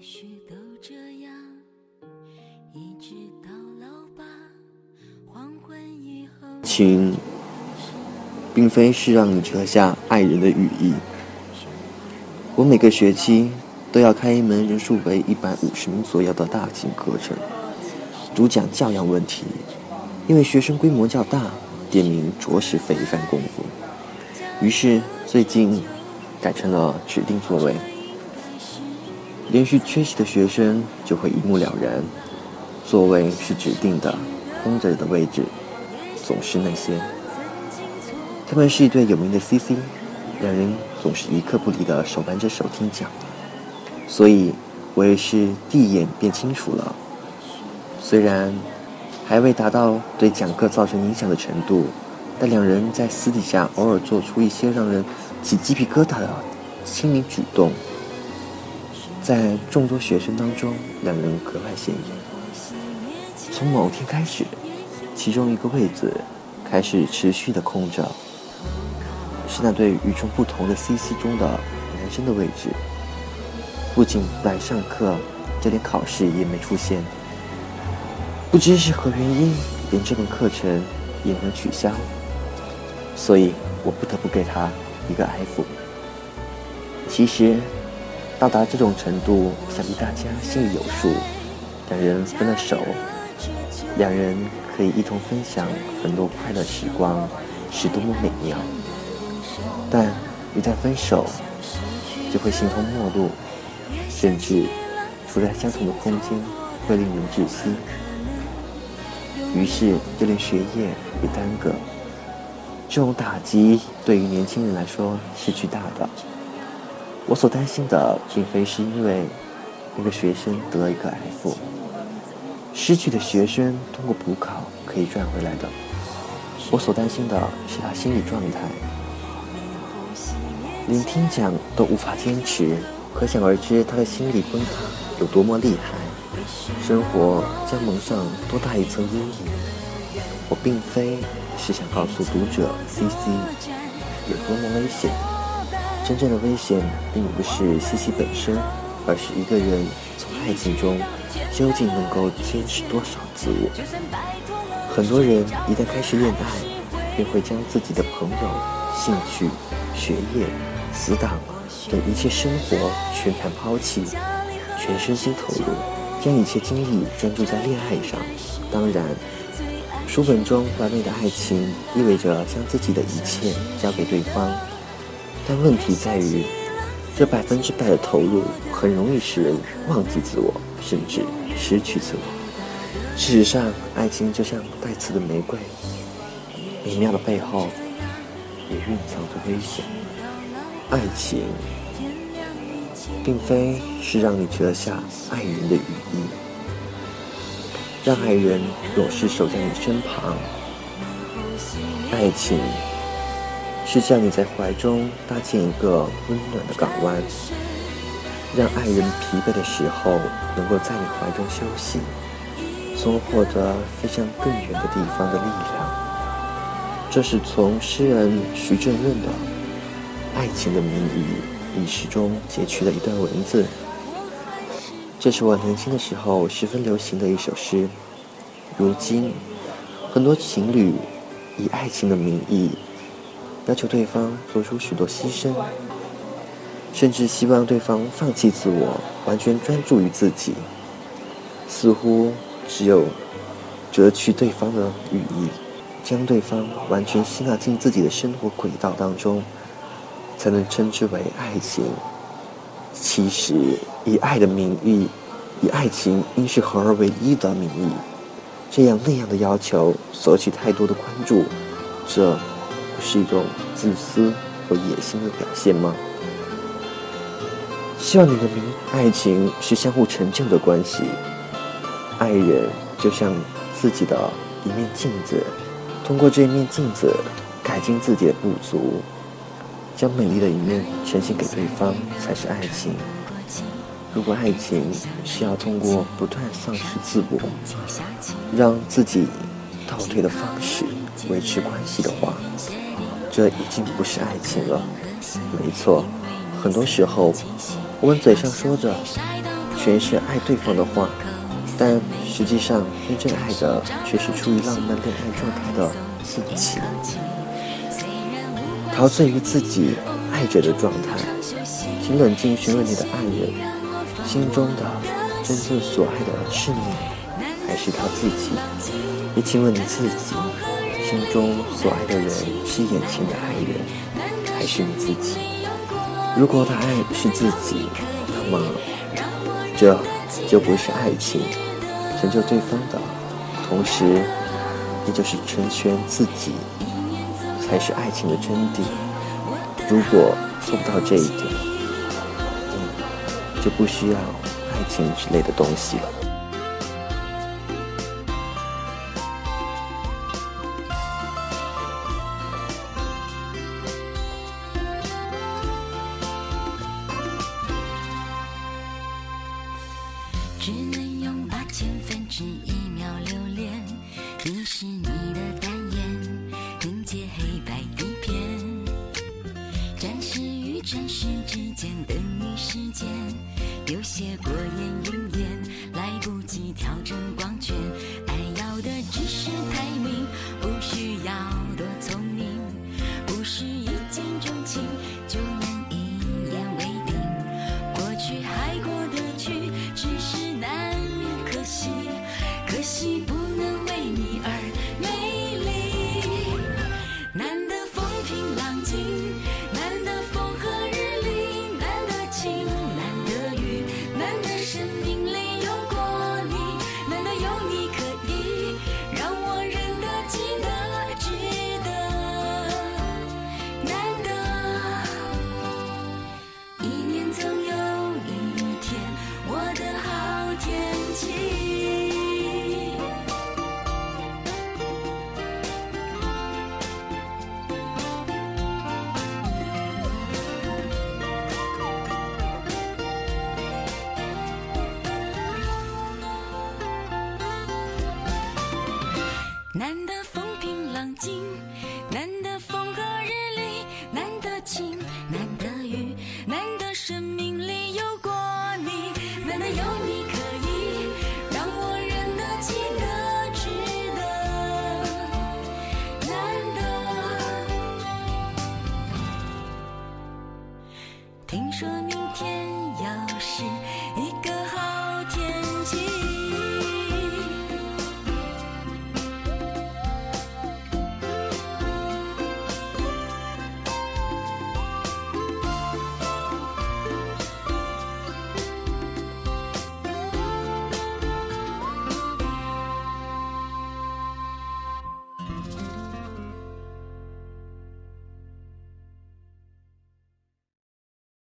许都这样，一直到老吧。黄昏以后，情，并非是让你折下爱人的羽翼。我每个学期都要开一门人数为一百五十名左右的大型课程，主讲教养问题。因为学生规模较大，点名着实费一番功夫。于是最近改成了指定座位。连续缺席的学生就会一目了然，座位是指定的，空着的位置总是那些。他们是一对有名的 CC，两人总是一刻不离的手挽着手听讲，所以我也是第一眼便清楚了。虽然还未达到对讲课造成影响的程度，但两人在私底下偶尔做出一些让人起鸡皮疙瘩的亲密举动。在众多学生当中，两人格外显眼。从某天开始，其中一个位子开始持续的空着，是那对与众不同的 CC 中的男生的位置。不仅不来上课，就连考试也没出现。不知是何原因，连这门课程也能取消。所以我不得不给他一个 F。其实。到达这种程度，想必大家心里有数。两人分了手，两人可以一同分享很多快乐时光，是多么美妙。但一旦分手，就会形同陌路，甚至处在相同的空间会令人窒息。于是，就连学业也耽搁。这种打击对于年轻人来说是巨大的。我所担心的，并非是因为那个学生得了一个 F，失去的学生通过补考可以赚回来的。我所担心的是他心理状态，连听讲都无法坚持，可想而知他的心理崩塌有多么厉害，生活将蒙上多大一层阴影。我并非是想告诉读者 CC 有多么危险。真正的危险，并不是西西本身，而是一个人从爱情中究竟能够坚持多少自我。很多人一旦开始恋爱，便会将自己的朋友、兴趣、学业、死党等一切生活全盘抛弃，全身心投入，将一切精力专注在恋爱上。当然，书本中完美的爱情意味着将自己的一切交给对方。但问题在于，这百分之百的投入很容易使人忘记自我，甚至失去自我。事实上，爱情就像带刺的玫瑰，美妙的背后也蕴藏着危险。爱情并非是让你折下爱人的羽翼，让爱人永世守在你身旁。爱情。是叫你在怀中搭建一个温暖的港湾，让爱人疲惫的时候能够在你怀中休息，从而获得飞向更远的地方的力量。这是从诗人徐正润的《爱情的名义》一诗中截取的一段文字。这是我年轻的时候十分流行的一首诗。如今，很多情侣以爱情的名义。要求对方做出许多牺牲，甚至希望对方放弃自我，完全专注于自己。似乎只有折去对方的羽翼，将对方完全吸纳进自己的生活轨道当中，才能称之为爱情。其实，以爱的名义，以爱情应是合而为一的名义，这样那样的要求，索取太多的关注，这。是一种自私和野心的表现吗？希望你能明爱情是相互成就的关系。爱人就像自己的一面镜子，通过这一面镜子改进自己的不足，将美丽的一面呈现给对方，才是爱情。如果爱情是要通过不断丧失自我，让自己倒退的方式维持关系的话，这已经不是爱情了。没错，很多时候，我们嘴上说着，全是爱对方的话，但实际上真正爱的却是处于浪漫恋爱状态的自己，陶醉于自己爱着的状态。请冷静询问你的爱人，心中的真正所爱的是你，还是他自己？也请问你自己，心中所爱的人是眼前的爱人，还是你自己？如果他爱是自己，那么这就不是爱情。成就对方的同时，也就是成全自己，才是爱情的真谛。如果做不到这一点，就不需要爱情之类的东西了。听说明天。